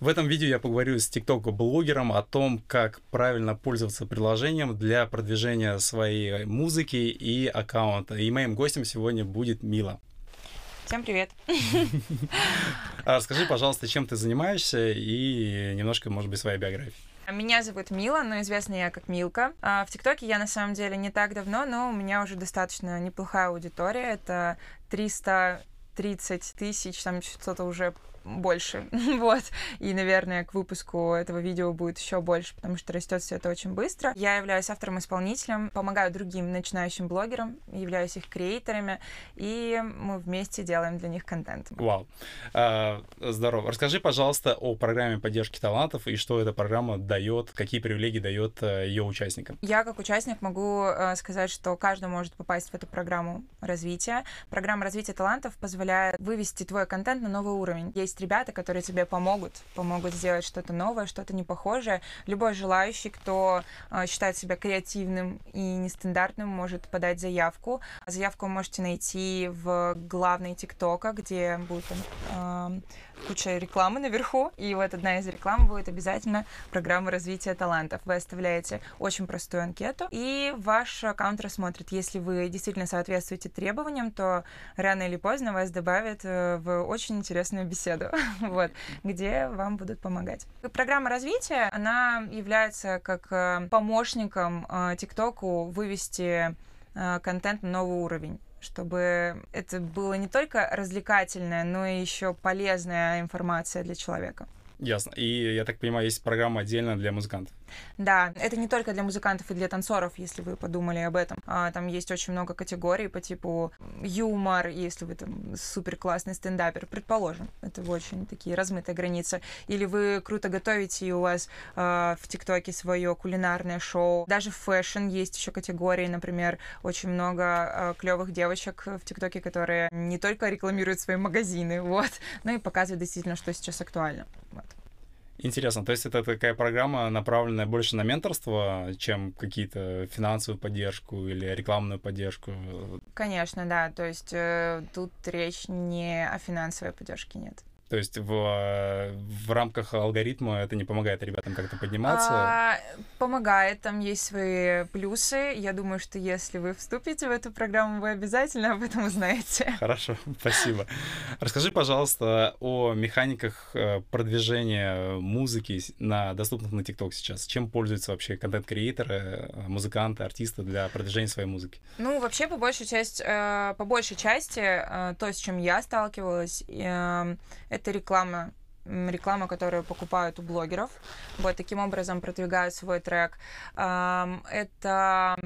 В этом видео я поговорю с TikTok-блогером о том, как правильно пользоваться приложением для продвижения своей музыки и аккаунта. И моим гостем сегодня будет Мила. Всем привет. А расскажи, пожалуйста, чем ты занимаешься и немножко, может быть, своей биографии. Меня зовут Мила, но известна я как Милка. А, в ТикТоке я на самом деле не так давно, но у меня уже достаточно неплохая аудитория. Это 330 тысяч, там что-то уже больше. вот. И, наверное, к выпуску этого видео будет еще больше, потому что растет все это очень быстро. Я являюсь автором-исполнителем, помогаю другим начинающим блогерам, являюсь их креаторами, и мы вместе делаем для них контент. Вау. А, здорово. Расскажи, пожалуйста, о программе поддержки талантов и что эта программа дает, какие привилегии дает э, ее участникам. Я, как участник, могу э, сказать, что каждый может попасть в эту программу развития. Программа развития талантов позволяет вывести твой контент на новый уровень. Есть есть ребята, которые тебе помогут, помогут сделать что-то новое, что-то непохожее. Любой желающий, кто э, считает себя креативным и нестандартным, может подать заявку. Заявку можете найти в главной ТикТока, где будет э, куча рекламы наверху, и вот одна из реклам будет обязательно программа развития талантов. Вы оставляете очень простую анкету, и ваш аккаунт рассмотрит. Если вы действительно соответствуете требованиям, то рано или поздно вас добавят э, в очень интересную беседу, вот, где вам будут помогать. Программа развития, она является как э, помощником э, ТикТоку вывести контент на новый уровень чтобы это было не только развлекательная, но и еще полезная информация для человека. Ясно. И, я так понимаю, есть программа отдельно для музыкантов. Да, это не только для музыкантов и для танцоров, если вы подумали об этом. А, там есть очень много категорий по типу юмор, если вы там супер классный стендапер, предположим. Это очень такие размытые границы. Или вы круто готовите, и у вас а, в ТикТоке свое кулинарное шоу. Даже в fashion есть еще категории, например, очень много а, клевых девочек в ТикТоке, которые не только рекламируют свои магазины, вот, но и показывают действительно, что сейчас актуально. Интересно, то есть это такая программа, направленная больше на менторство, чем какие-то финансовую поддержку или рекламную поддержку? Конечно, да. То есть э, тут речь не о финансовой поддержке, нет. То есть в, в рамках алгоритма это не помогает ребятам как-то подниматься? А, помогает, там есть свои плюсы. Я думаю, что если вы вступите в эту программу, вы обязательно об этом узнаете. Хорошо, спасибо. Расскажи, пожалуйста, о механиках э, продвижения музыки на доступных на TikTok сейчас. Чем пользуются вообще контент-креаторы, э, музыканты, артисты для продвижения своей музыки? Ну, вообще, по большей части, э, по большей части то, с чем я сталкивалась, это реклама реклама, которую покупают у блогеров. Вот таким образом продвигают свой трек. Это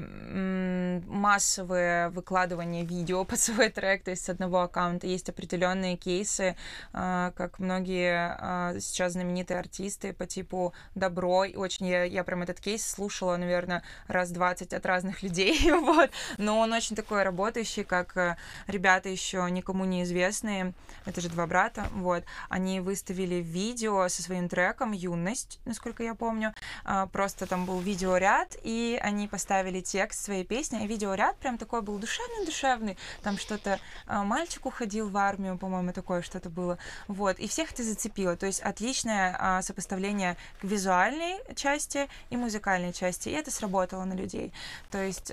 массовое выкладывание видео под свой трек, то есть с одного аккаунта. Есть определенные кейсы, а, как многие а, сейчас знаменитые артисты по типу Добро. Очень я, я прям этот кейс слушала, наверное, раз 20 от разных людей. вот. Но он очень такой работающий, как э, ребята еще никому неизвестные. Это же два брата. Вот. Они выставили выложили видео со своим треком «Юность», насколько я помню. А, просто там был видеоряд, и они поставили текст своей песни, и видеоряд прям такой был душевный-душевный. Там что-то а, мальчик уходил в армию, по-моему, такое что-то было. Вот, и всех это зацепило. То есть отличное а, сопоставление к визуальной части и музыкальной части, и это сработало на людей. То есть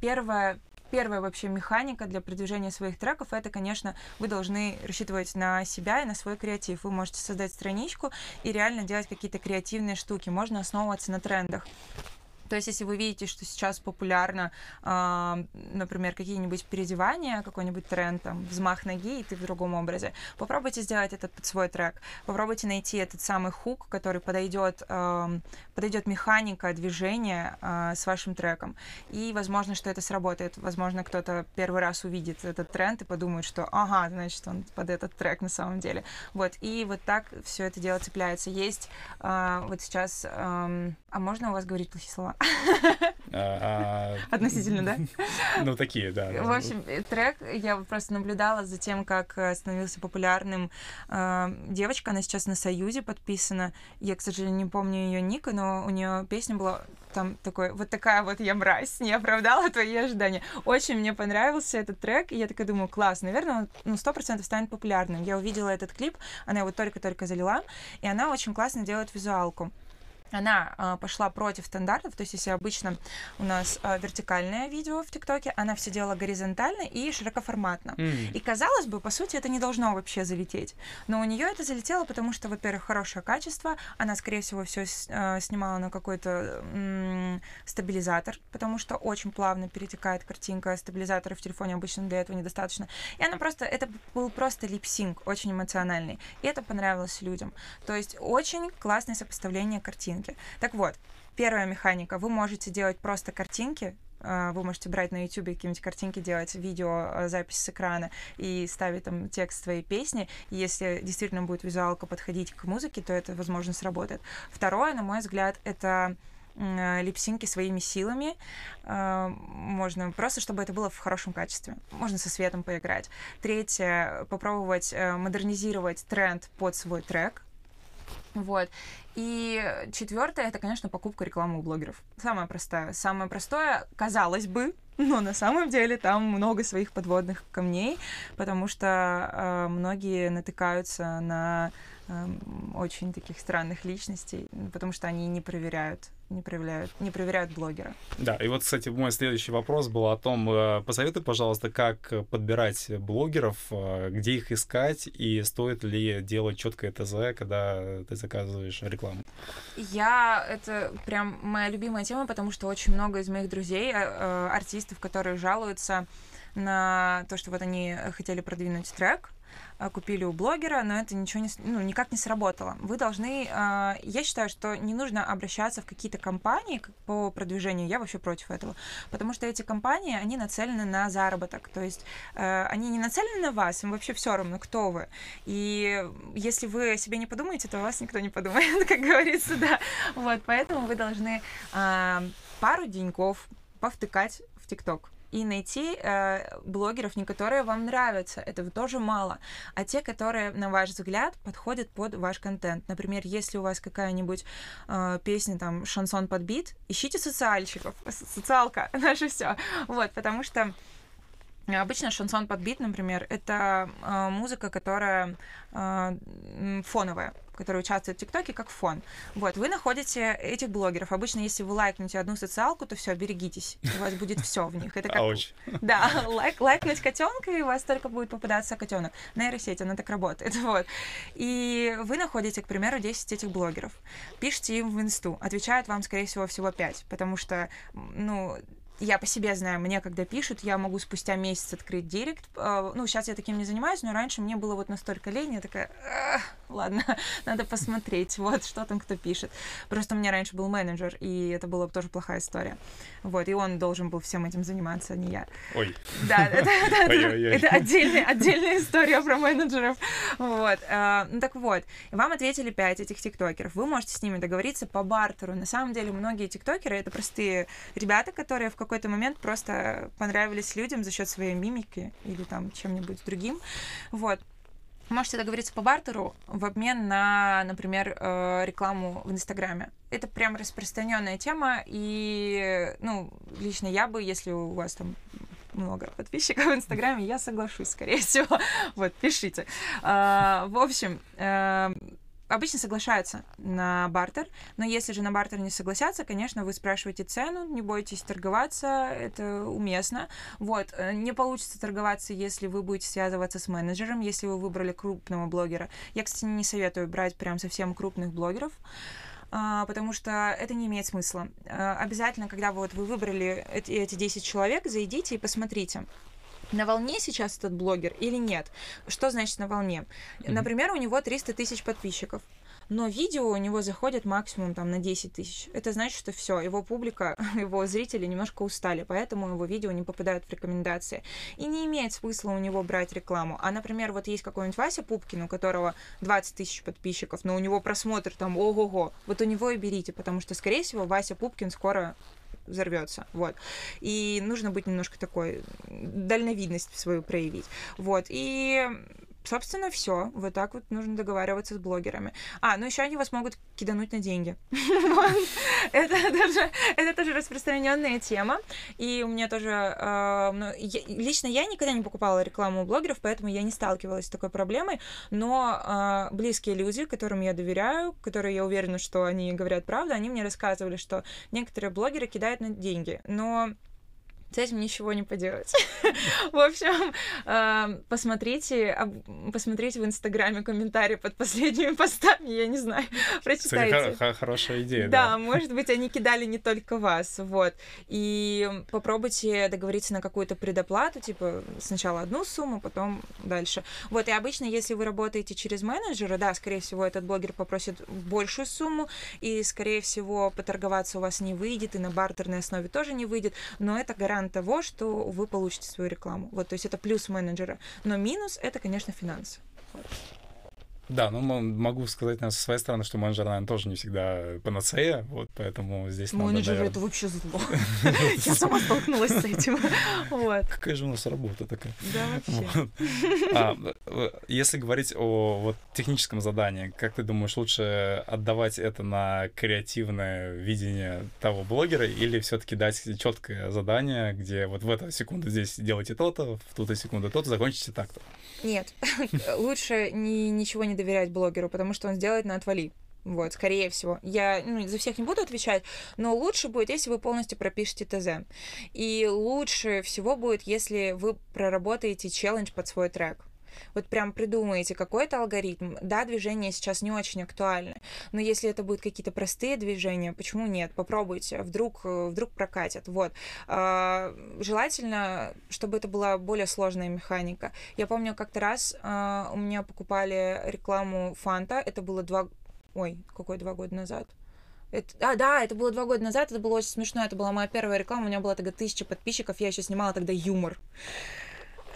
первое, первая вообще механика для продвижения своих треков, это, конечно, вы должны рассчитывать на себя и на свой креатив. Вы можете создать страничку и реально делать какие-то креативные штуки. Можно основываться на трендах. То есть, если вы видите, что сейчас популярно, э, например, какие-нибудь переодевания, какой-нибудь тренд, там, взмах ноги, и ты в другом образе, попробуйте сделать этот под свой трек. Попробуйте найти этот самый хук, который подойдет, э, подойдет механика движения э, с вашим треком. И, возможно, что это сработает. Возможно, кто-то первый раз увидит этот тренд и подумает, что, ага, значит, он под этот трек на самом деле. Вот. И вот так все это дело цепляется. Есть э, вот сейчас... Э, а можно у вас говорить плохие слова? А, а, Относительно, да? Ну, такие, да. В общем, трек, я просто наблюдала за тем, как э, становился популярным э, девочка, она сейчас на Союзе подписана. Я, к сожалению, не помню ее ника, но у нее песня была там такой, вот такая вот я мразь, не оправдала твои ожидания. Очень мне понравился этот трек, и я такая думаю, класс, наверное, он ну, сто процентов станет популярным. Я увидела этот клип, она его только-только залила, и она очень классно делает визуалку она э, пошла против стандартов, то есть если обычно у нас э, вертикальное видео в ТикТоке, она все делала горизонтально и широкоформатно. Mm. И казалось бы, по сути, это не должно вообще залететь. Но у нее это залетело, потому что, во-первых, хорошее качество, она, скорее всего, все э, снимала на какой-то м- стабилизатор, потому что очень плавно перетекает картинка, стабилизатора в телефоне обычно для этого недостаточно. И она просто, это был просто липсинг, очень эмоциональный. И это понравилось людям. То есть очень классное сопоставление картин картинки. Так вот, первая механика. Вы можете делать просто картинки, а, вы можете брать на YouTube какие-нибудь картинки, делать видео, а, запись с экрана и ставить там текст своей песни. И если действительно будет визуалка подходить к музыке, то это, возможно, сработает. Второе, на мой взгляд, это липсинки своими силами. А, можно просто, чтобы это было в хорошем качестве. Можно со светом поиграть. Третье, попробовать э, модернизировать тренд под свой трек. Вот. И четвертое это, конечно, покупка рекламы у блогеров. Самое простое. Самое простое, казалось бы, но на самом деле там много своих подводных камней, потому что э, многие натыкаются на Эм, очень таких странных личностей, потому что они не проверяют, не проверяют, не проверяют блогера. Да, и вот, кстати, мой следующий вопрос был о том, э, посоветуй, пожалуйста, как подбирать блогеров, э, где их искать и стоит ли делать четкое ТЗ, когда ты заказываешь рекламу? Я, это прям моя любимая тема, потому что очень много из моих друзей, э, артистов, которые жалуются на то, что вот они хотели продвинуть трек, купили у блогера, но это ничего не, ну, никак не сработало. Вы должны, а, я считаю, что не нужно обращаться в какие-то компании по продвижению, я вообще против этого, потому что эти компании, они нацелены на заработок, то есть э, они не нацелены на вас, им вообще все равно, кто вы. И если вы о себе не подумаете, то о вас никто не подумает, как говорится, да. Вот, поэтому вы должны а, пару деньков повтыкать в ТикТок и найти э, блогеров, не которые вам нравятся, этого тоже мало, а те, которые, на ваш взгляд, подходят под ваш контент. Например, если у вас какая-нибудь э, песня, там, шансон под бит, ищите социальщиков, социалка, наше все. Вот, потому что Обычно шансон под бит, например, это э, музыка, которая э, фоновая которые участвуют в ТикТоке, как фон. Вот, вы находите этих блогеров. Обычно, если вы лайкнете одну социалку, то все, берегитесь. У вас будет все в них. Это как... Ауч. Да, лайк, лайкнуть котенка, и у вас только будет попадаться котенок. Нейросеть, она так работает. Вот. И вы находите, к примеру, 10 этих блогеров. Пишите им в инсту. Отвечают вам, скорее всего, всего 5, потому что, ну, я по себе знаю, мне когда пишут, я могу спустя месяц открыть директ. А, ну, сейчас я таким не занимаюсь, но раньше мне было вот настолько лень, я такая, ладно, надо посмотреть, вот, что там кто пишет. Просто у меня раньше был менеджер, и это была тоже плохая история. Вот, и он должен был всем этим заниматься, а не я. Ой. Да, это, это, это отдельная, отдельная история про менеджеров. Вот. А, ну, так вот, вам ответили пять этих тиктокеров. Вы можете с ними договориться по бартеру. На самом деле, многие тиктокеры — это простые ребята, которые в какой-то момент просто понравились людям за счет своей мимики или там чем-нибудь другим. Вот. Можете договориться по бартеру в обмен на, например, э, рекламу в Инстаграме. Это прям распространенная тема, и, ну, лично я бы, если у вас там много подписчиков в Инстаграме, я соглашусь, скорее всего. Вот, пишите. А, в общем, э, обычно соглашаются на бартер, но если же на бартер не согласятся, конечно, вы спрашиваете цену, не бойтесь торговаться, это уместно. Вот, э, не получится торговаться, если вы будете связываться с менеджером, если вы выбрали крупного блогера. Я, кстати, не советую брать прям совсем крупных блогеров, а, потому что это не имеет смысла. А, обязательно, когда вот вы выбрали эти 10 человек, зайдите и посмотрите, на волне сейчас этот блогер или нет. Что значит на волне? Mm-hmm. Например, у него 300 тысяч подписчиков. но видео у него заходит максимум там на 10 тысяч. Это значит, что все, его публика, его зрители немножко устали, поэтому его видео не попадают в рекомендации. И не имеет смысла у него брать рекламу. А, например, вот есть какой-нибудь Вася Пупкин, у которого 20 тысяч подписчиков, но у него просмотр там ого-го. Вот у него и берите, потому что, скорее всего, Вася Пупкин скоро взорвется, вот. И нужно быть немножко такой дальновидность свою проявить, вот. И собственно, все. Вот так вот нужно договариваться с блогерами. А, ну еще они вас могут кидануть на деньги. Это тоже, это тоже распространенная тема. И у меня тоже... А, ну, лично я никогда не покупала рекламу у блогеров, поэтому я не сталкивалась с такой проблемой. Но а, близкие люди, которым я доверяю, которые я уверена, что они говорят правду, они мне рассказывали, что некоторые блогеры кидают на деньги. Но с этим ничего не поделать. В общем, эм, посмотрите, посмотрите в Инстаграме комментарии под последними постами, я не знаю, прочитайте. Хорошая идея, да. Да, может быть, они кидали не только вас, вот. И попробуйте договориться на какую-то предоплату, типа сначала одну сумму, потом дальше. Вот, и обычно, если вы работаете через менеджера, да, скорее всего, этот блогер попросит большую сумму, и, скорее всего, поторговаться у вас не выйдет, и на бартерной основе тоже не выйдет, но это гарантия гарант того, что вы получите свою рекламу. Вот, то есть это плюс менеджера. Но минус — это, конечно, финансы. Вот. Да, ну могу сказать наверное, со своей стороны, что менеджер, наверное, тоже не всегда панацея, вот поэтому здесь Менеджер надо, наверное... это вообще зло. Я сама столкнулась с этим. Какая же у нас работа такая. Да, вообще. А, если говорить о вот, техническом задании, как ты думаешь, лучше отдавать это на креативное видение того блогера или все-таки дать четкое задание, где вот в эту секунду здесь делайте то-то, в ту-то секунду то-то, закончите так-то? Нет, лучше ни, ничего не доверять блогеру, потому что он сделает на отвали. Вот, скорее всего. Я ну, за всех не буду отвечать, но лучше будет, если вы полностью пропишете ТЗ. И лучше всего будет, если вы проработаете челлендж под свой трек вот прям придумаете какой-то алгоритм. Да, движение сейчас не очень актуальны, но если это будут какие-то простые движения, почему нет? Попробуйте, вдруг, э, вдруг прокатят. Вот. А, желательно, чтобы это была более сложная механика. Я помню, как-то раз а, у меня покупали рекламу Фанта, это было два... Ой, какой два года назад? Это, а, да, это было два года назад, это было очень смешно, это была моя первая реклама, у меня была тогда тысяча подписчиков, я еще снимала тогда юмор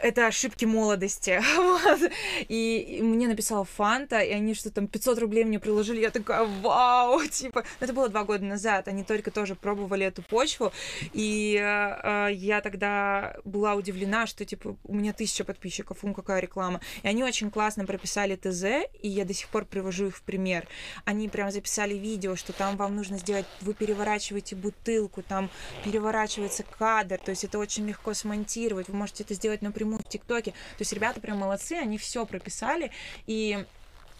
это ошибки молодости. вот. И, мне написала Фанта, и они что там 500 рублей мне приложили. Я такая, вау, типа, это было два года назад. Они только тоже пробовали эту почву, и э, я тогда была удивлена, что типа у меня тысяча подписчиков, ум какая реклама. И они очень классно прописали ТЗ, и я до сих пор привожу их в пример. Они прям записали видео, что там вам нужно сделать, вы переворачиваете бутылку, там переворачивается кадр, то есть это очень легко смонтировать, вы можете это сделать напрямую в ТикТоке. То есть ребята прям молодцы, они все прописали, и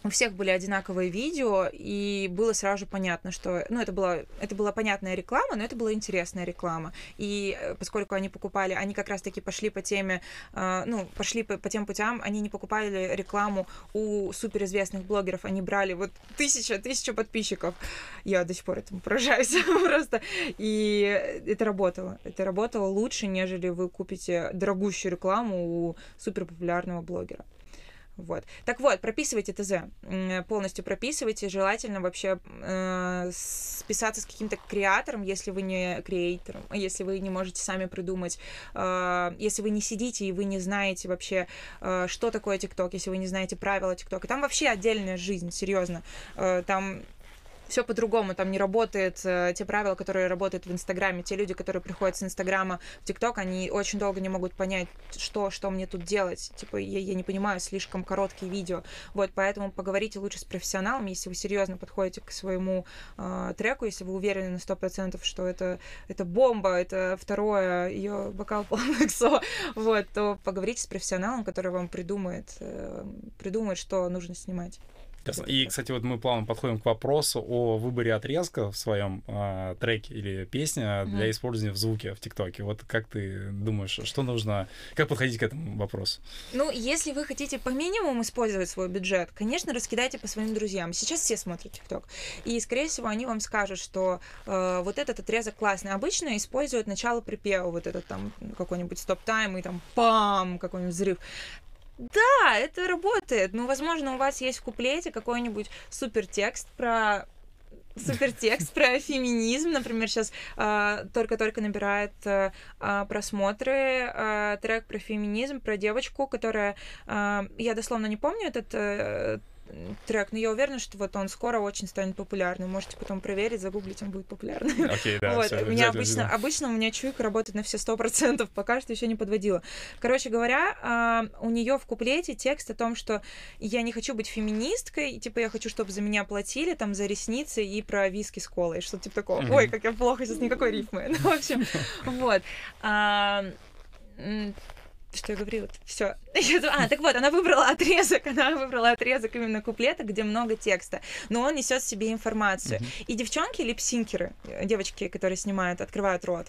у всех были одинаковые видео, и было сразу понятно, что, ну, это была, это была понятная реклама, но это была интересная реклама. И э, поскольку они покупали, они как раз-таки пошли по теме, э, ну, пошли по, по тем путям, они не покупали рекламу у суперизвестных блогеров, они брали вот тысяча, тысяча подписчиков. Я до сих пор этому поражаюсь просто. И это работало. Это работало лучше, нежели вы купите дорогущую рекламу у суперпопулярного блогера. Вот. Так вот, прописывайте ТЗ, полностью прописывайте, желательно вообще э, списаться с каким-то креатором, если вы не креатором, если вы не можете сами придумать, э, если вы не сидите и вы не знаете вообще, э, что такое ТикТок, если вы не знаете правила ТикТока. Там вообще отдельная жизнь, серьезно. Э, там все по-другому, там не работает э, те правила, которые работают в Инстаграме. Те люди, которые приходят с Инстаграма в ТикТок, они очень долго не могут понять, что, что мне тут делать. Типа, я, я не понимаю, слишком короткие видео. Вот, поэтому поговорите лучше с профессионалом, если вы серьезно подходите к своему э, треку, если вы уверены на сто процентов, что это, это бомба, это второе, ее бокал полный вот, то поговорите с профессионалом, который вам придумает, э, придумает, что нужно снимать. И, кстати, вот мы плавно подходим к вопросу о выборе отрезка в своем э, треке или песне mm-hmm. для использования в звуке в ТикТоке. Вот как ты думаешь, что нужно, как подходить к этому вопросу? Ну, если вы хотите по минимуму использовать свой бюджет, конечно, раскидайте по своим друзьям. Сейчас все смотрят ТикТок. И, скорее всего, они вам скажут, что э, вот этот отрезок классный. Обычно используют начало припева, вот этот там какой-нибудь стоп-тайм и там пам, какой-нибудь взрыв Да, это работает. Ну, возможно, у вас есть в куплете какой-нибудь супер текст про супертекст про феминизм, например, сейчас э, только-только набирает э, просмотры э, трек про феминизм, про девочку, которая, э, я дословно не помню этот э, трек, но я уверена, что вот он скоро очень станет популярным. Можете потом проверить, загуглить, он будет популярным. Окей, okay, да. Вот. Всё, у меня обычно, обычно у меня чуйка работает на все сто процентов, пока что еще не подводила. Короче говоря, а, у нее в куплете текст о том, что я не хочу быть феминисткой, типа я хочу, чтобы за меня платили там за ресницы и про виски с колой, что-то типа такого. Ой, как я плохо сейчас никакой рифмы. Ну, в общем, вот а, что я говорила? Все. А, так вот, она выбрала отрезок, она выбрала отрезок именно куплета, где много текста, но он несет в себе информацию. Mm-hmm. И девчонки, липсинкеры, девочки, которые снимают, открывают рот,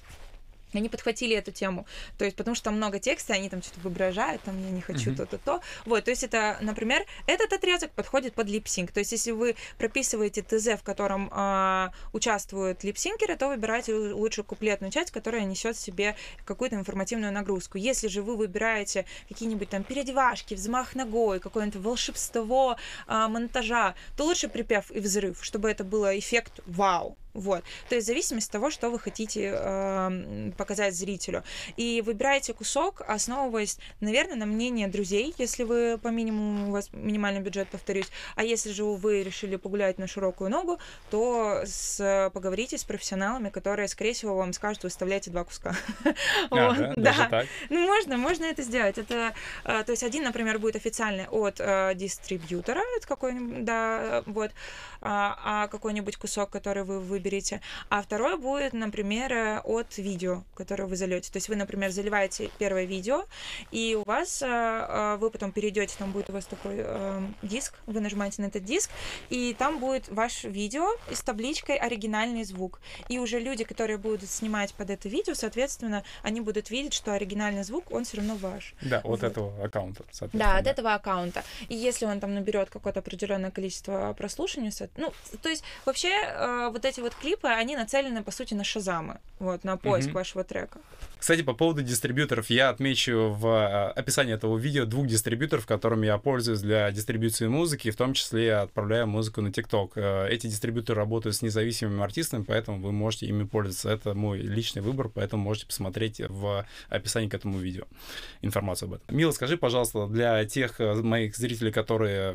они подхватили эту тему, то есть потому что там много текста, они там что-то воображают, там я не хочу mm-hmm. то-то, то. Вот, то есть это, например, этот отрезок подходит под липсинг, то есть если вы прописываете ТЗ, в котором э, участвуют липсинкеры, то выбирайте лучше куплетную часть, которая несет в себе какую-то информативную нагрузку. Если же вы выбираете какие-нибудь там переодевашки, взмах ногой, какое-нибудь волшебство э, монтажа, то лучше припев и взрыв, чтобы это было эффект вау, вот. То есть в зависимости от того, что вы хотите э, показать зрителю. И выбираете кусок, основываясь, наверное, на мнение друзей, если вы по минимуму, у вас минимальный бюджет, повторюсь. А если же вы решили погулять на широкую ногу, то с, поговорите с профессионалами, которые, скорее всего, вам скажут, выставляйте два куска. Да? Ну, можно, можно это сделать. Это, э, то есть один, например, будет официальный от э, дистрибьютора, это какой-нибудь, да, вот, а, а какой-нибудь кусок, который вы выберете выберете, а второй будет, например, э, от видео, которое вы зальете. То есть вы, например, заливаете первое видео, и у вас э, э, вы потом перейдете, там будет у вас такой диск, вы нажимаете на этот диск, и там будет ваше видео с табличкой оригинальный звук. И уже люди, которые будут снимать под это видео, соответственно, они будут видеть, что оригинальный звук, он все равно ваш. Да, вот, вот. этого аккаунта, Да, от этого аккаунта. И если он там наберет какое-то определенное количество прослушиваний, ну, то есть вообще вот эти вот клипы, они нацелены, по сути, на шазамы, вот, на поиск mm-hmm. вашего трека. Кстати, по поводу дистрибьюторов, я отмечу в э, описании этого видео двух дистрибьюторов, которыми я пользуюсь для дистрибуции музыки, в том числе я отправляю музыку на TikTok. Э, эти дистрибьюторы работают с независимыми артистами, поэтому вы можете ими пользоваться. Это мой личный выбор, поэтому можете посмотреть в описании к этому видео информацию об этом. Мила, скажи, пожалуйста, для тех э, моих зрителей, которые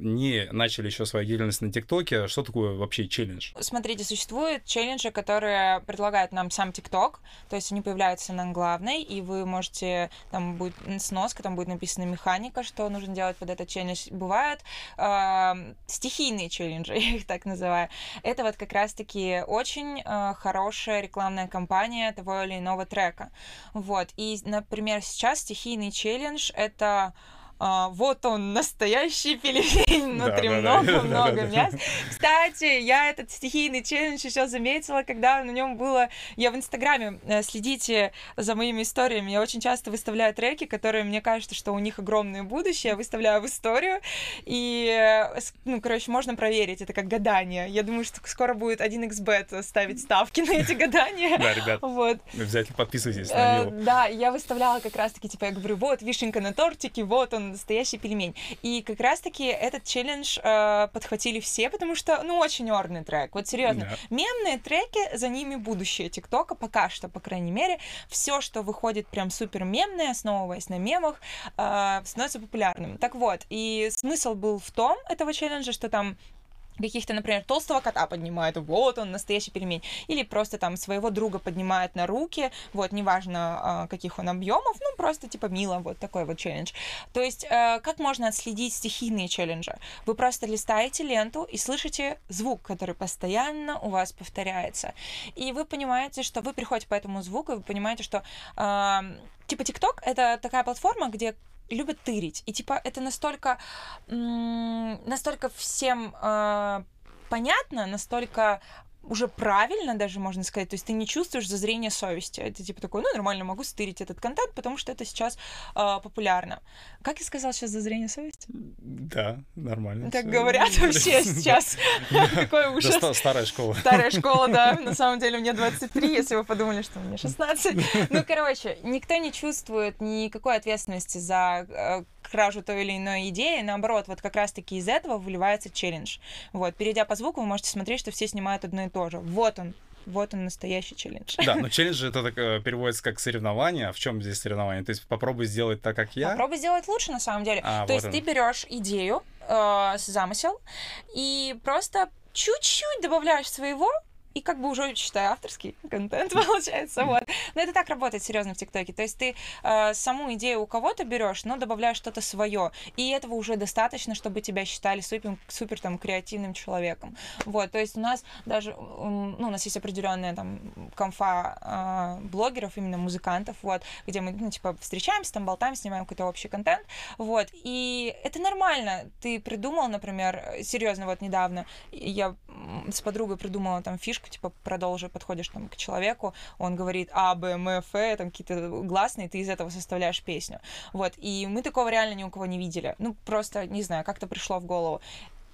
не начали еще свою деятельность на ТикТоке, что такое вообще челлендж? Смотрите, существуют челленджи, которые предлагает нам сам ТикТок, то есть они появляются на главной, и вы можете, там будет сноска, там будет написана механика, что нужно делать под этот челлендж. Бывают э, стихийные челленджи, я их так называю. Это вот как раз-таки очень э, хорошая рекламная кампания того или иного трека. Вот. И, например, сейчас стихийный челлендж — это а, вот он, настоящий пельмень, внутри много-много мяса. Кстати, я этот стихийный челлендж еще заметила, когда на нем было... Я в Инстаграме, э, следите за моими историями, я очень часто выставляю треки, которые мне кажется, что у них огромное будущее, я выставляю в историю, и, э, ну, короче, можно проверить, это как гадание. Я думаю, что скоро будет 1xbet ставить ставки на эти гадания. Да, ребят, вот. обязательно подписывайтесь на него. Э, да, я выставляла как раз-таки, типа, я говорю, вот, вишенка на тортике, вот он, настоящий пельмень. И как раз-таки этот челлендж э, подхватили все, потому что, ну, очень орный трек. Вот серьезно. Yeah. Мемные треки, за ними будущее ТикТока, пока что, по крайней мере. Все, что выходит прям супер мемное, основываясь на мемах, э, становится популярным. Так вот, и смысл был в том этого челленджа, что там каких-то, например, толстого кота поднимает, вот он, настоящий пельмень, или просто там своего друга поднимает на руки, вот, неважно, а, каких он объемов, ну, просто типа мило, вот такой вот челлендж. То есть, э, как можно отследить стихийные челленджи? Вы просто листаете ленту и слышите звук, который постоянно у вас повторяется. И вы понимаете, что вы приходите по этому звуку, и вы понимаете, что типа TikTok — это такая платформа, где любят тырить. И типа это настолько, настолько всем э, понятно, настолько уже правильно даже, можно сказать. То есть ты не чувствуешь зазрения совести. Это типа такой, ну, нормально, могу стырить этот контент, потому что это сейчас э, популярно. Как я сказал сейчас зазрение совести? Да, нормально. Так говорят вообще сейчас. Какой ужас. Старая школа. Старая школа, да. На самом деле мне 23, если вы подумали, что мне 16. Ну, короче, никто не чувствует никакой ответственности за э, кражу той или иной идеи, наоборот, вот как раз-таки из этого выливается челлендж. Вот, перейдя по звуку, вы можете смотреть, что все снимают одно и то же. Вот он, вот он настоящий челлендж. Да, но челлендж это так э, переводится как соревнование. В чем здесь соревнование? То есть попробуй сделать так, как я. Попробуй сделать лучше на самом деле. А, То вот есть он. ты берешь идею, э, замысел и просто чуть-чуть добавляешь своего, и как бы уже считаю авторский контент получается, вот. Но это так работает серьезно в ТикТоке. То есть ты э, саму идею у кого-то берешь, но добавляешь что-то свое, и этого уже достаточно, чтобы тебя считали супер, супер там креативным человеком. Вот, то есть у нас даже, ну, у нас есть определенная там конфа э, блогеров, именно музыкантов, вот, где мы, ну, типа, встречаемся, там болтаем, снимаем какой-то общий контент, вот, и это нормально. Ты придумал, например, серьезно, вот недавно я с подругой придумала там фишку, типа, продолжи, подходишь там к человеку, он говорит А, Б, М, Ф, там какие-то гласные, ты из этого составляешь песню. Вот, и мы такого реально ни у кого не видели. Ну, просто, не знаю, как-то пришло в голову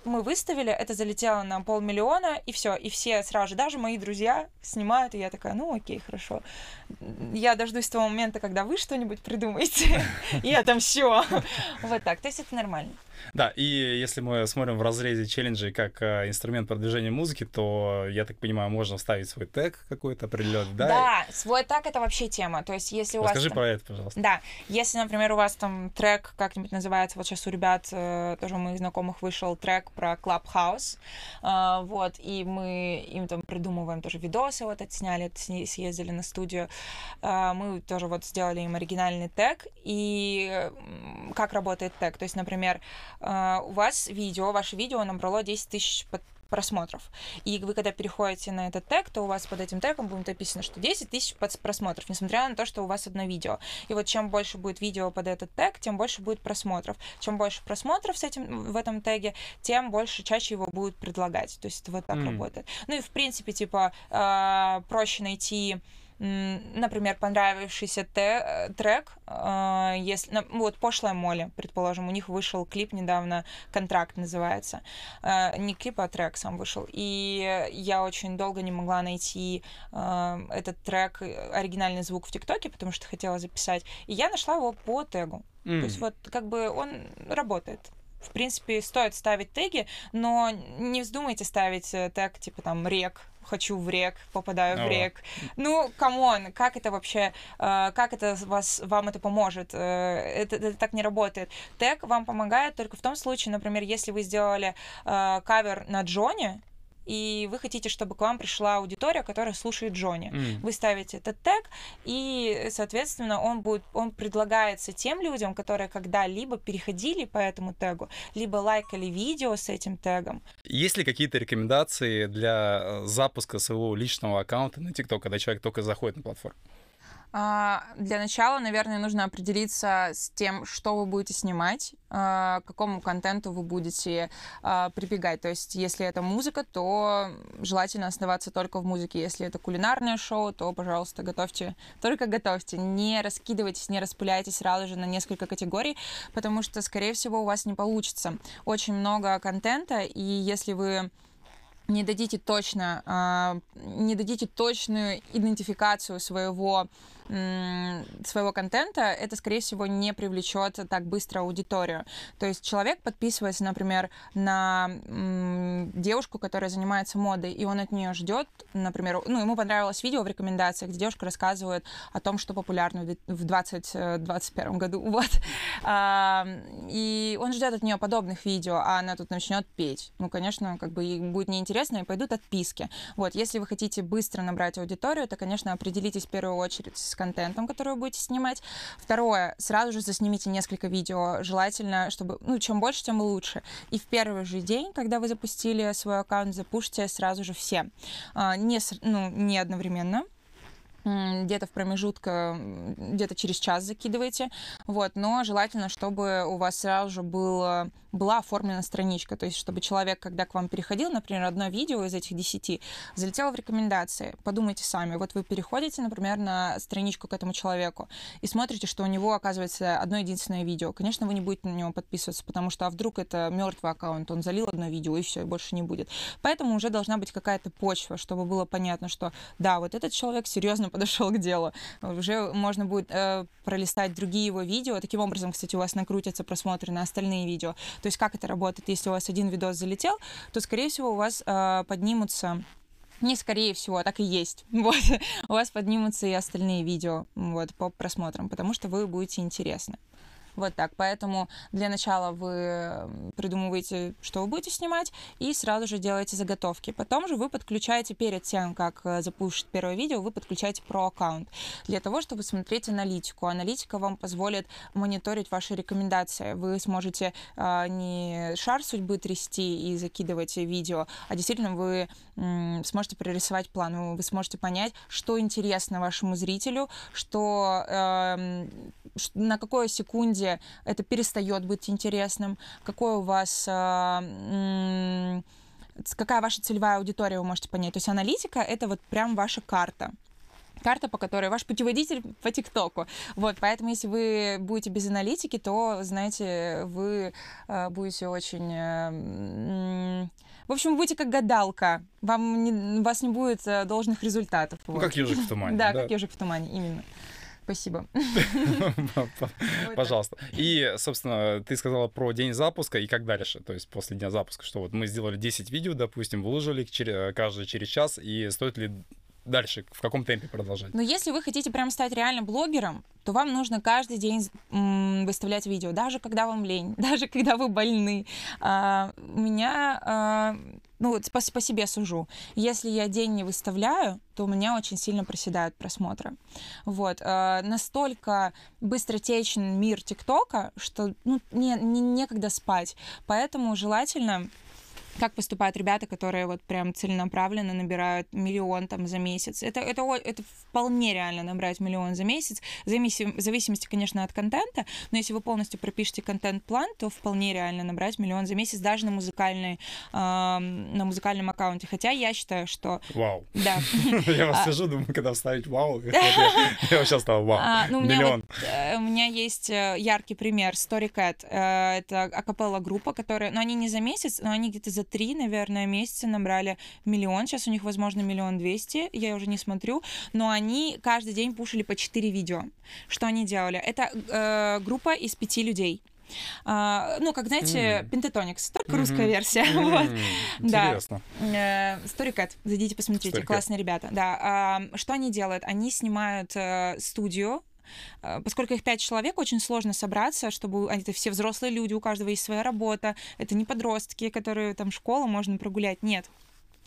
мы выставили, это залетело на полмиллиона, и все, и все сразу же, даже мои друзья снимают, и я такая, ну окей, хорошо. Я дождусь того момента, когда вы что-нибудь придумаете, и все. Вот так, то есть это нормально. Да, и если мы смотрим в разрезе челленджей как э, инструмент продвижения музыки, то, я так понимаю, можно вставить свой тег какой-то определенный, да? Да, свой тег — это вообще тема. То есть если у Расскажи вас... Расскажи про это, пожалуйста. Да, если, например, у вас там трек как-нибудь называется, вот сейчас у ребят, э, тоже у моих знакомых вышел трек про Clubhouse, э, вот, и мы им там придумываем тоже видосы, вот отсняли, съездили на студию, мы тоже вот сделали им оригинальный тег, и как работает тег, то есть, например, у вас видео, ваше видео набрало 10 тысяч просмотров. И вы, когда переходите на этот тег, то у вас под этим тегом будет написано, что 10 тысяч просмотров, несмотря на то, что у вас одно видео. И вот чем больше будет видео под этот тег, тем больше будет просмотров. Чем больше просмотров с этим, в этом теге, тем больше, чаще его будут предлагать. То есть это вот так mm. работает. Ну и, в принципе, типа, э, проще найти например, понравившийся те, трек, э, если, вот пошлая Молли, предположим, у них вышел клип недавно, контракт называется, э, не клип, а трек сам вышел, и я очень долго не могла найти э, этот трек, оригинальный звук в ТикТоке, потому что хотела записать, и я нашла его по тегу, mm. то есть вот как бы он работает. В принципе, стоит ставить теги, но не вздумайте ставить тег типа там рек хочу в рек, попадаю в рек. Ну, come on, как это вообще, э, как это вас, вам это поможет? Э, это, это так не работает. Тег вам помогает только в том случае, например, если вы сделали э, кавер на Джоне, и вы хотите, чтобы к вам пришла аудитория, которая слушает Джонни. Mm. Вы ставите этот тег, и, соответственно, он будет, он предлагается тем людям, которые когда-либо переходили по этому тегу, либо лайкали видео с этим тегом. Есть ли какие-то рекомендации для э, запуска своего личного аккаунта на TikTok, когда человек только заходит на платформу? А, для начала, наверное, нужно определиться с тем, что вы будете снимать, а, к какому контенту вы будете а, прибегать. То есть, если это музыка, то желательно оставаться только в музыке. Если это кулинарное шоу, то, пожалуйста, готовьте, только готовьте. Не раскидывайтесь, не распыляйтесь сразу же на несколько категорий, потому что, скорее всего, у вас не получится. Очень много контента, и если вы не дадите точно, не дадите точную идентификацию своего своего контента, это, скорее всего, не привлечет так быстро аудиторию. То есть человек подписывается, например, на девушку, которая занимается модой, и он от нее ждет, например, ну, ему понравилось видео в рекомендациях, где девушка рассказывает о том, что популярно в 2021 э, году, вот. И он ждет от нее подобных видео, а она тут начнет петь. Ну, конечно, как бы ей будет неинтересно, и пойдут отписки. Вот, если вы хотите быстро набрать аудиторию, то, конечно, определитесь в первую очередь с контентом, который вы будете снимать. Второе, сразу же заснимите несколько видео, желательно, чтобы, ну, чем больше, тем лучше. И в первый же день, когда вы запустили свой аккаунт, запушьте сразу же все. А, не, ну, не одновременно, где-то в промежутке, где-то через час закидываете, вот, но желательно, чтобы у вас сразу же был была оформлена страничка, то есть чтобы человек, когда к вам переходил, например, одно видео из этих десяти, залетело в рекомендации. Подумайте сами, вот вы переходите, например, на страничку к этому человеку и смотрите, что у него оказывается одно единственное видео. Конечно, вы не будете на него подписываться, потому что а вдруг это мертвый аккаунт, он залил одно видео и все, и больше не будет. Поэтому уже должна быть какая-то почва, чтобы было понятно, что да, вот этот человек серьезно подошел к делу. Уже можно будет э, пролистать другие его видео. Таким образом, кстати, у вас накрутятся просмотры на остальные видео. То есть как это работает? Если у вас один видос залетел, то, скорее всего, у вас э, поднимутся не скорее всего, а так и есть. Вот. У вас поднимутся и остальные видео вот, по просмотрам, потому что вы будете интересны. Вот так. Поэтому для начала вы придумываете, что вы будете снимать, и сразу же делаете заготовки. Потом же вы подключаете перед тем, как э, запустить первое видео, вы подключаете про аккаунт для того, чтобы смотреть аналитику. Аналитика вам позволит мониторить ваши рекомендации. Вы сможете э, не шар судьбы трясти и закидывать видео, а действительно вы м, сможете прорисовать план. Вы сможете понять, что интересно вашему зрителю, что э, на какой секунде это перестает быть интересным, какой у вас а, какая ваша целевая аудитория, вы можете понять. То есть аналитика — это вот прям ваша карта карта, по которой ваш путеводитель по ТикТоку. Вот, поэтому если вы будете без аналитики, то, знаете, вы э, будете очень... Э, в общем, будете как гадалка. Вам не, у вас не будет должных результатов. Ну, вот. как ежик в тумане. Да, как ежик в тумане, именно. Спасибо. Пожалуйста. И, собственно, ты сказала про день запуска и как дальше, то есть после дня запуска, что вот мы сделали 10 видео, допустим, выложили каждый через час, и стоит ли дальше, в каком темпе продолжать? Но если вы хотите прям стать реально блогером, то вам нужно каждый день выставлять видео, даже когда вам лень, даже когда вы больны. А, у меня, а, ну вот по, по себе сужу, если я день не выставляю, то у меня очень сильно проседают просмотры. Вот. А, настолько быстротечен мир ТикТока, что ну, не, не, некогда спать. Поэтому желательно как поступают ребята, которые вот прям целенаправленно набирают миллион там за месяц. Это, это, это вполне реально набрать миллион за месяц, в зависимости, конечно, от контента, но если вы полностью пропишете контент-план, то вполне реально набрать миллион за месяц даже на музыкальной, э, на музыкальном аккаунте. Хотя я считаю, что... Вау. Да. Я вас сижу, думаю, когда вставить вау, я сейчас стал вау. А, ну, миллион. Э, у меня есть э, яркий пример, Storycat. Э, это акапелла группа, которая... Ну, они не за месяц, но они где-то за три, наверное, месяца набрали миллион. Сейчас у них, возможно, миллион двести, я уже не смотрю. Но они каждый день пушили по четыре видео. Что они делали? Это э, группа из пяти людей. Uh, ну, как знаете, mm. Pentatonix, только mm-hmm. русская версия. Mm-hmm. вот. Интересно. Да. Storycat, зайдите, посмотрите, Storycat. классные ребята. Да. Uh, что они делают? Они снимают uh, студию Э, поскольку их пять человек, очень сложно собраться, чтобы это все взрослые люди, у каждого есть своя работа, это не подростки, которые там школу можно прогулять, нет.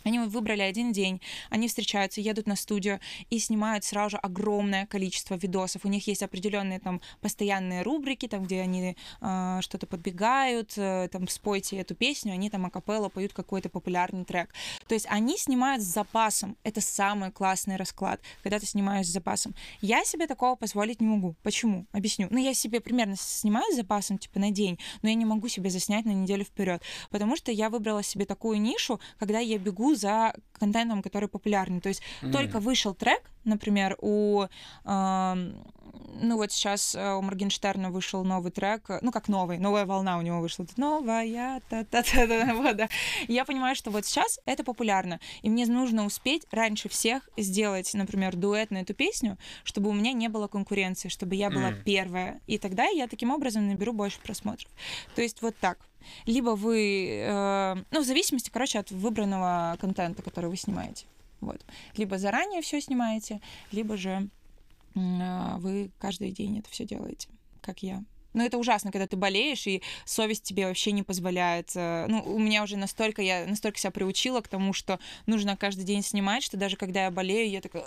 Они выбрали один день, они встречаются, едут на студию и снимают сразу же огромное количество видосов. У них есть определенные там постоянные рубрики, там, где они э, что-то подбегают, э, там, спойте эту песню, они там акапелла поют какой-то популярный трек. То есть они снимают с запасом. Это самый классный расклад, когда ты снимаешь с запасом. Я себе такого позволить не могу. Почему? Объясню. Ну, я себе примерно снимаю с запасом, типа, на день, но я не могу себе заснять на неделю вперед, потому что я выбрала себе такую нишу, когда я бегу за контентом, который популярный. То есть mm. только вышел трек, например, у... Э, ну вот сейчас э, у Моргенштерна вышел новый трек, ну как новый, новая волна у него вышла, новая, та-та-та, вот, да. Я понимаю, что вот сейчас это популярно, и мне нужно успеть раньше всех сделать, например, дуэт на эту песню, чтобы у меня не было конкуренции, чтобы я была mm. первая, и тогда я таким образом наберу больше просмотров. То есть вот так либо вы, э, ну, в зависимости, короче, от выбранного контента, который вы снимаете. Вот. Либо заранее все снимаете, либо же э, вы каждый день это все делаете, как я. Но это ужасно, когда ты болеешь, и совесть тебе вообще не позволяет. Э, ну, у меня уже настолько, я настолько себя приучила к тому, что нужно каждый день снимать, что даже когда я болею, я такая,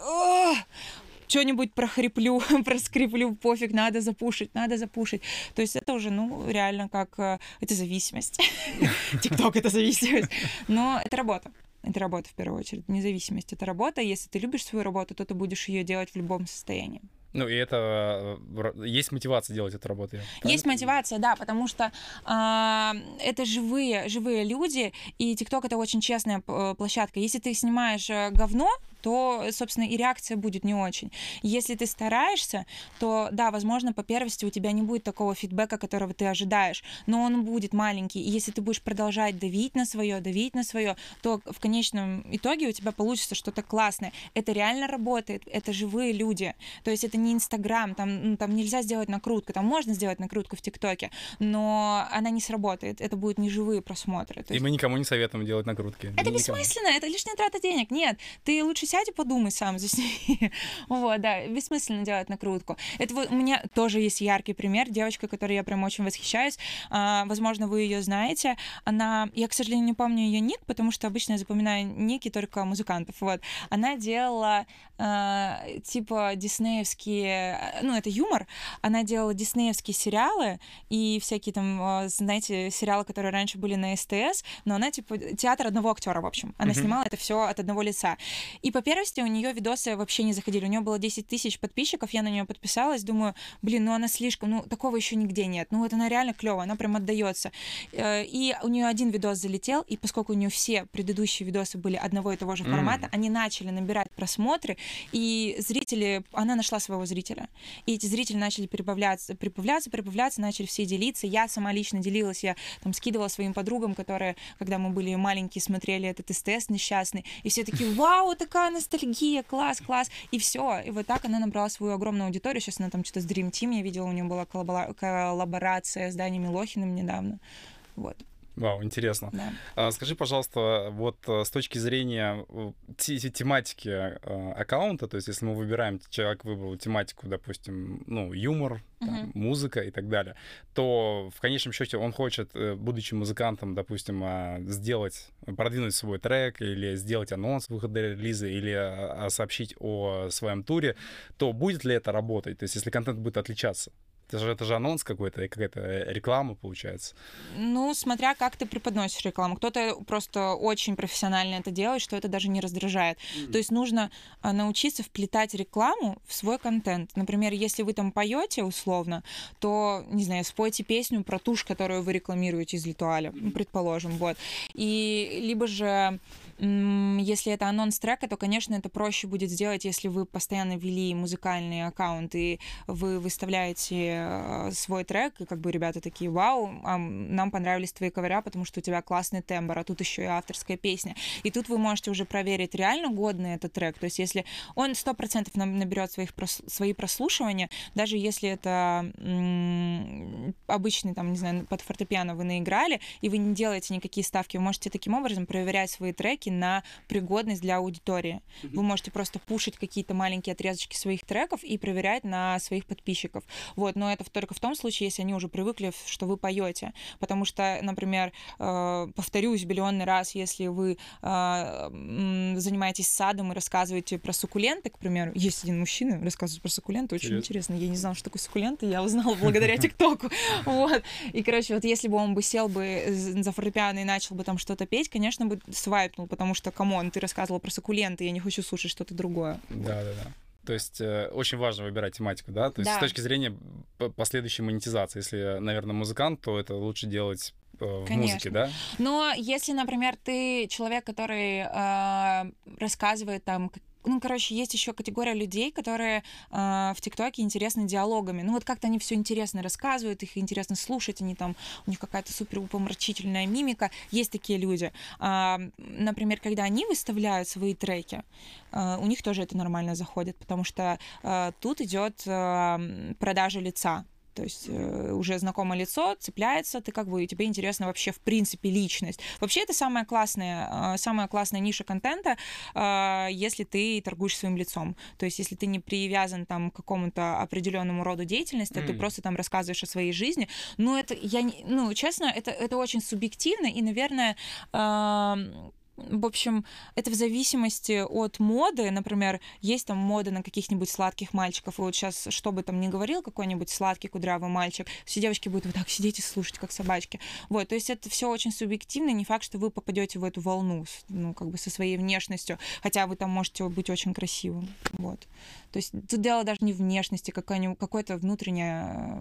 что-нибудь прохриплю, проскриплю, пофиг, надо запушить, надо запушить. То есть это уже, ну, реально как... Э, это зависимость. Тикток — это зависимость. Но это работа. Это работа в первую очередь. Независимость — это работа. Если ты любишь свою работу, то ты будешь ее делать в любом состоянии. Ну, и это э, есть мотивация делать эту работу. Есть мотивация, да, потому что э, это живые, живые люди, и ТикТок это очень честная площадка. Если ты снимаешь э, говно, то, собственно, и реакция будет не очень. Если ты стараешься, то, да, возможно, по первости у тебя не будет такого фидбэка, которого ты ожидаешь, но он будет маленький. И если ты будешь продолжать давить на свое, давить на свое, то в конечном итоге у тебя получится что-то классное. Это реально работает, это живые люди. То есть это не Инстаграм, там, ну, там нельзя сделать накрутку, там можно сделать накрутку в ТикТоке, но она не сработает, это будут не живые просмотры. Есть... И мы никому не советуем делать накрутки. Это никому. бессмысленно, это лишняя трата денег. Нет, ты лучше сядь и подумай сам, засни. вот, да, бессмысленно делать накрутку. Это вот у меня тоже есть яркий пример, девочка, которой я прям очень восхищаюсь. А, возможно, вы ее знаете. Она, я, к сожалению, не помню ее ник, потому что обычно я запоминаю ники только музыкантов. Вот. Она делала а, типа диснеевские, ну, это юмор. Она делала диснеевские сериалы и всякие там, а, знаете, сериалы, которые раньше были на СТС, но она типа театр одного актера, в общем. Она mm-hmm. снимала это все от одного лица. И по первости у нее видосы вообще не заходили. У нее было 10 тысяч подписчиков, я на нее подписалась, думаю, блин, ну она слишком, ну такого еще нигде нет. Ну вот она реально клевая, она прям отдается. Э, и у нее один видос залетел, и поскольку у нее все предыдущие видосы были одного и того же формата, mm. они начали набирать просмотры, и зрители, она нашла своего зрителя. И эти зрители начали прибавляться, прибавляться, прибавляться, начали все делиться. Я сама лично делилась, я там скидывала своим подругам, которые, когда мы были маленькие, смотрели этот СТС несчастный, и все такие, вау, такая ностальгия, класс, класс, и все. И вот так она набрала свою огромную аудиторию. Сейчас она там что-то с Dream Team, я видела, у нее была коллаборация с Даней Милохиным недавно. Вот. Вау, интересно. Да. А, скажи, пожалуйста, вот э, с точки зрения э, тематики э, аккаунта, то есть если мы выбираем, человек выбрал тематику, допустим, ну, юмор, там, uh-huh. музыка и так далее, то в конечном счете он хочет, будучи музыкантом, допустим, а, сделать, продвинуть свой трек или сделать анонс выхода релиза или а, сообщить о своем туре, то будет ли это работать? То есть если контент будет отличаться? Это же, это же анонс какой-то, какая-то реклама получается. Ну, смотря как ты преподносишь рекламу. Кто-то просто очень профессионально это делает, что это даже не раздражает. Mm-hmm. То есть нужно а, научиться вплетать рекламу в свой контент. Например, если вы там поете условно, то, не знаю, спойте песню про тушь, которую вы рекламируете из Литуаля, mm-hmm. предположим, вот. И либо же если это анонс трека, то, конечно, это проще будет сделать, если вы постоянно вели музыкальный аккаунт, и вы выставляете э, свой трек, и как бы ребята такие, вау, нам понравились твои кавера, потому что у тебя классный тембр, а тут еще и авторская песня. И тут вы можете уже проверить, реально годный этот трек. То есть если он сто процентов наберет своих, свои прослушивания, даже если это обычный, там, не знаю, под фортепиано вы наиграли, и вы не делаете никакие ставки, вы можете таким образом проверять свои треки, оценки на пригодность для аудитории. Mm-hmm. Вы можете просто пушить какие-то маленькие отрезочки своих треков и проверять на своих подписчиков. Вот, но это только в том случае, если они уже привыкли, что вы поете. Потому что, например, э, повторюсь миллионный раз, если вы э, занимаетесь садом и рассказываете про суккуленты, к примеру, есть один мужчина, рассказывает про суккуленты, очень интересно. Я не знала, что такое суккуленты, я узнала благодаря ТикТоку. Вот. И, короче, вот если бы он бы сел бы за фортепиано и начал бы там что-то петь, конечно, бы свайпнул, потому что, come on, ты рассказывал про суккуленты, я не хочу слушать что-то другое. Да, да, да. То есть э, очень важно выбирать тематику, да? То есть да. с точки зрения последующей монетизации, если, наверное, музыкант, то это лучше делать э, в Конечно. музыке, да? Но если, например, ты человек, который э, рассказывает там ну, короче, есть еще категория людей, которые э, в ТикТоке интересны диалогами. Ну, вот как-то они все интересно рассказывают, их интересно слушать, они там, у них какая-то супер упомрачительная мимика. Есть такие люди. Э, например, когда они выставляют свои треки, э, у них тоже это нормально заходит, потому что э, тут идет э, продажа лица. То есть э, уже знакомое лицо цепляется, ты как бы, тебе интересно вообще в принципе личность. Вообще это самая классная, э, самая классная ниша контента, э, если ты торгуешь своим лицом. То есть если ты не привязан там к какому-то определенному роду деятельности, mm. а ты просто там рассказываешь о своей жизни. Ну это, я, ну честно, это, это очень субъективно и, наверное, в общем, это в зависимости от моды. Например, есть там мода на каких-нибудь сладких мальчиков, и вот сейчас, что бы там ни говорил какой-нибудь сладкий кудрявый мальчик, все девочки будут вот так сидеть и слушать, как собачки. Вот, то есть это все очень субъективно, не факт, что вы попадете в эту волну, ну, как бы со своей внешностью, хотя вы там можете быть очень красивым. Вот. То есть тут дело даже не внешности, какое-то внутреннее,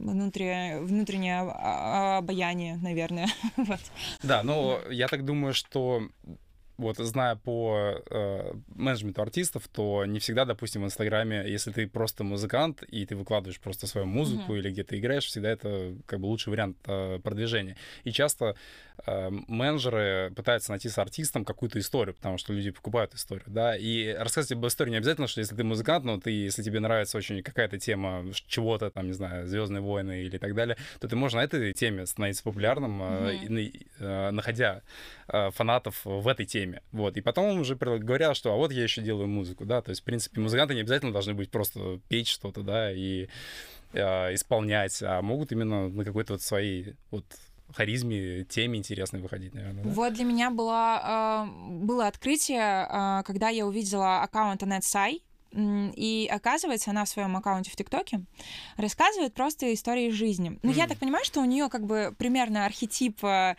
внутреннее, внутреннее обаяние, наверное. вот. Да, но я так думаю, что um, вот зная по э, менеджменту артистов, то не всегда, допустим, в Инстаграме, если ты просто музыкант и ты выкладываешь просто свою музыку mm-hmm. или где-то играешь, всегда это как бы лучший вариант э, продвижения. И часто э, менеджеры пытаются найти с артистом какую-то историю, потому что люди покупают историю, да, и рассказывать об истории не обязательно, что если ты музыкант, но ты, если тебе нравится очень какая-то тема чего-то, там, не знаю, Звездные войны или так далее, то ты можешь на этой теме становиться популярным, mm-hmm. э, э, находя э, фанатов в этой теме теме. Вот. И потом уже говорят, что а вот я еще делаю музыку, да, то есть, в принципе, музыканты не обязательно должны быть просто петь что-то, да, и э, исполнять, а могут именно на какой-то вот своей вот харизме, теме интересной выходить, наверное. Да? Вот для меня было, э, было открытие, э, когда я увидела аккаунт Анет Сай, и оказывается, она в своем аккаунте в ТикТоке рассказывает просто истории жизни. Ну, mm. я так понимаю, что у нее как бы примерно архетип э,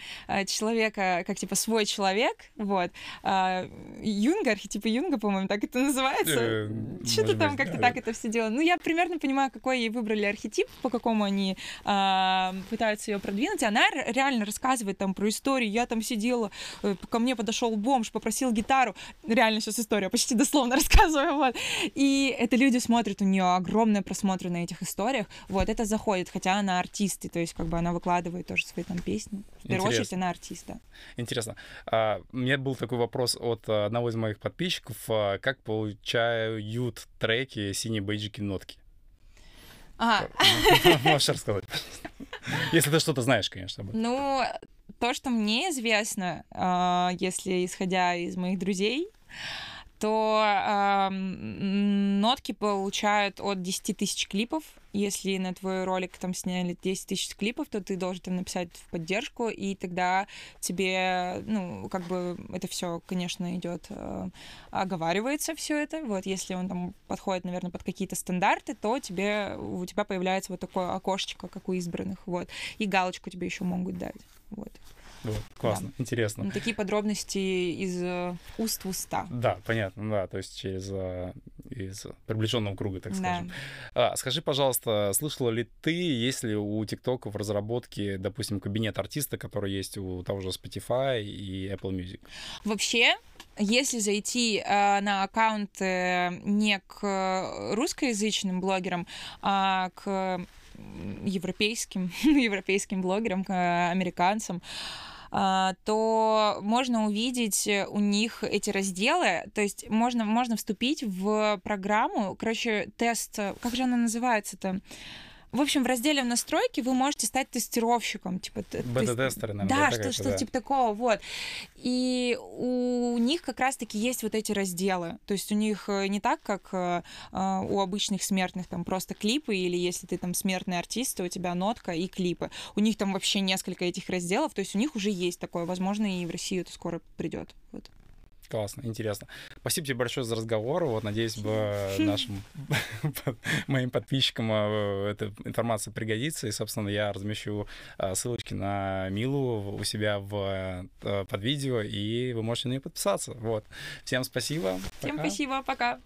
человека, как типа свой человек. Вот. А, Юнга, архетипы Юнга, по-моему, так это называется. Э, Что-то там как-то так это все дело. Ну, я примерно понимаю, какой ей выбрали архетип, по какому они а, пытаются ее продвинуть. Она реально рассказывает там про историю. Я там сидела, э, ко мне подошел бомж, попросил гитару. Реально сейчас история, почти дословно рассказываю. Вот. И это люди смотрят, у нее огромные просмотры на этих историях. Вот, это заходит, хотя она артист, и то есть как бы она выкладывает тоже свои там песни. В первую очередь она артиста. Интересно. А, у меня был такой вопрос от одного из моих подписчиков. А, как получают треки синие бейджики нотки? А. Можешь рассказать, Если ты что-то знаешь, конечно. Ну, то, что мне известно, а, если исходя из моих друзей, то э, нотки получают от 10 тысяч клипов. Если на твой ролик там сняли 10 тысяч клипов, то ты должен там написать в поддержку, и тогда тебе, ну, как бы это все, конечно, идет, э, оговаривается все это. Вот, если он там подходит, наверное, под какие-то стандарты, то тебе, у тебя появляется вот такое окошечко, как у избранных, вот. И галочку тебе еще могут дать. Вот. Вот, классно, да. интересно. Ну, такие подробности из э, уст в уста. Да, понятно, да, то есть через э, из приближенного круга, так скажем. Да. А, скажи, пожалуйста, слышала ли ты, есть ли у ТикТока в разработке, допустим, кабинет артиста, который есть у того же Spotify и Apple Music? Вообще, если зайти э, на аккаунт э, не к русскоязычным блогерам, а к европейским, европейским блогерам, к американцам, то можно увидеть у них эти разделы, то есть можно, можно вступить в программу, короче, тест, как же она называется-то? В общем, в разделе настройки вы можете стать тестировщиком. Типа, Бета-тестеры, наверное. Да, что, что да. типа такого, вот. И у них как раз-таки есть вот эти разделы. То есть у них э, не так, как э, а, у обычных смертных, там просто клипы, или если ты там смертный артист, то у тебя нотка и клипы. У них там вообще несколько этих разделов, то есть у них уже есть такое. Возможно, и в Россию это скоро придет. Вот. Классно, интересно. Спасибо тебе большое за разговор. Вот, надеюсь, бы нашим моим подписчикам э, эта информация пригодится. И, собственно, я размещу э, ссылочки на Милу у себя в, э, под видео, и вы можете на нее подписаться. Вот. Всем спасибо. Всем пока. спасибо. Пока.